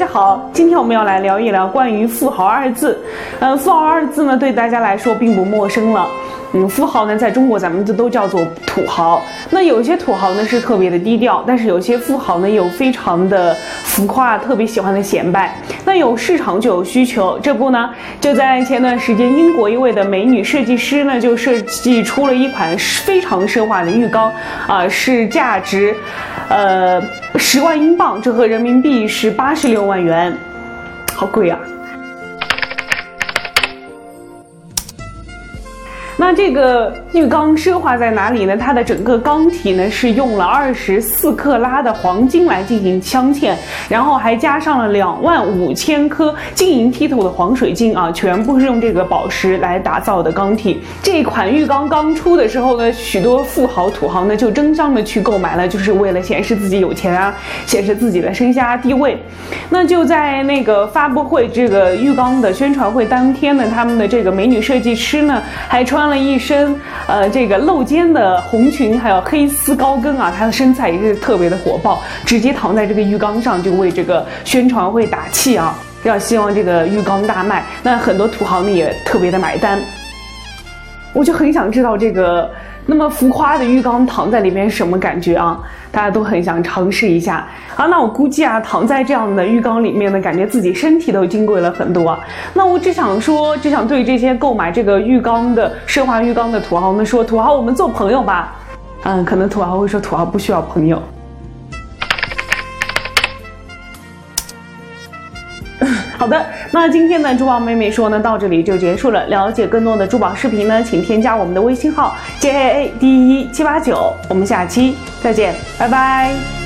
大家好，今天我们要来聊一聊关于富豪二字。嗯，富豪二字呢，对大家来说并不陌生了。嗯，富豪呢，在中国咱们就都叫做土豪。那有些土豪呢是特别的低调，但是有些富豪呢又非常的浮夸，特别喜欢的显摆。那有市场就有需求，这不呢，就在前段时间，英国一位的美女设计师呢就设计出了一款非常奢华的浴缸，啊，是价值，呃，十万英镑，折合人民币是八十六万元，好贵啊。那这个浴缸奢华在哪里呢？它的整个缸体呢是用了二十四克拉的黄金来进行镶嵌，然后还加上了两万五千颗晶莹剔透的黄水晶啊，全部是用这个宝石来打造的缸体。这款浴缸刚出的时候呢，许多富豪土豪呢就争相的去购买了，就是为了显示自己有钱啊，显示自己的身家地位。那就在那个发布会这个浴缸的宣传会当天呢，他们的这个美女设计师呢还穿。了一身呃这个露肩的红裙，还有黑丝高跟啊，她的身材也是特别的火爆，直接躺在这个浴缸上就为这个宣传会打气啊，要希望这个浴缸大卖。那很多土豪呢也特别的买单，我就很想知道这个。那么浮夸的浴缸躺在里面什么感觉啊？大家都很想尝试一下啊。那我估计啊，躺在这样的浴缸里面呢，感觉自己身体都金贵了很多。那我只想说，只想对这些购买这个浴缸的奢华浴缸的土豪们说：土豪，我们做朋友吧。嗯，可能土豪会说，土豪不需要朋友。好的，那今天呢珠宝妹妹说呢，到这里就结束了。了解更多的珠宝视频呢，请添加我们的微信号 J A A D 一七八九。我们下期再见，拜拜。